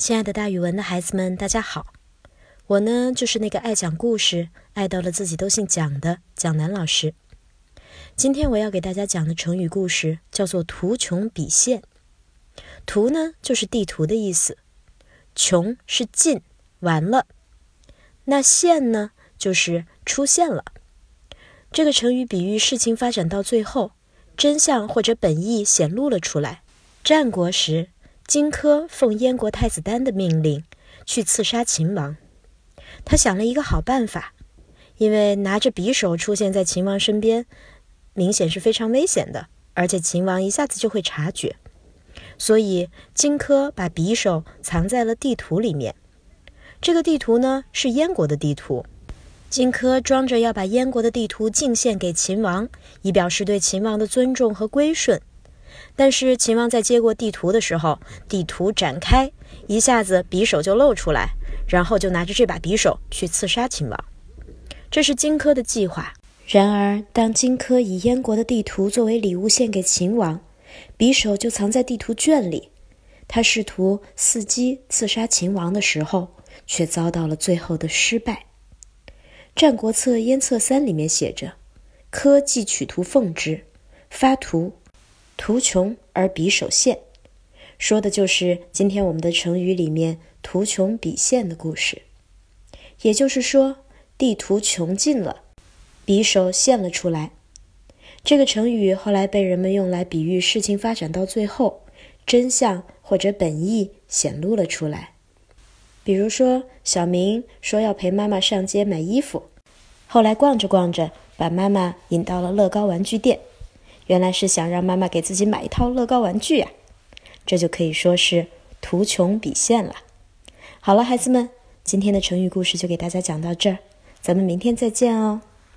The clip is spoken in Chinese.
亲爱的，大语文的孩子们，大家好！我呢，就是那个爱讲故事、爱到了自己都姓蒋的蒋楠老师。今天我要给大家讲的成语故事叫做“图穷匕现”。图呢，就是地图的意思；穷是尽完了；那现呢，就是出现了。这个成语比喻事情发展到最后，真相或者本意显露了出来。战国时。荆轲奉燕国太子丹的命令去刺杀秦王，他想了一个好办法，因为拿着匕首出现在秦王身边，明显是非常危险的，而且秦王一下子就会察觉，所以荆轲把匕首藏在了地图里面。这个地图呢是燕国的地图，荆轲装着要把燕国的地图进献给秦王，以表示对秦王的尊重和归顺。但是秦王在接过地图的时候，地图展开，一下子匕首就露出来，然后就拿着这把匕首去刺杀秦王。这是荆轲的计划。然而，当荆轲以燕国的地图作为礼物献给秦王，匕首就藏在地图卷里。他试图伺机刺杀秦王的时候，却遭到了最后的失败。《战国策·燕策三》里面写着：“轲既取图奉之，发图。”图穷而匕首现，说的就是今天我们的成语里面“图穷匕现”的故事。也就是说，地图穷尽了，匕首现了出来。这个成语后来被人们用来比喻事情发展到最后，真相或者本意显露了出来。比如说，小明说要陪妈妈上街买衣服，后来逛着逛着，把妈妈引到了乐高玩具店。原来是想让妈妈给自己买一套乐高玩具呀，这就可以说是图穷匕现了。好了，孩子们，今天的成语故事就给大家讲到这儿，咱们明天再见哦。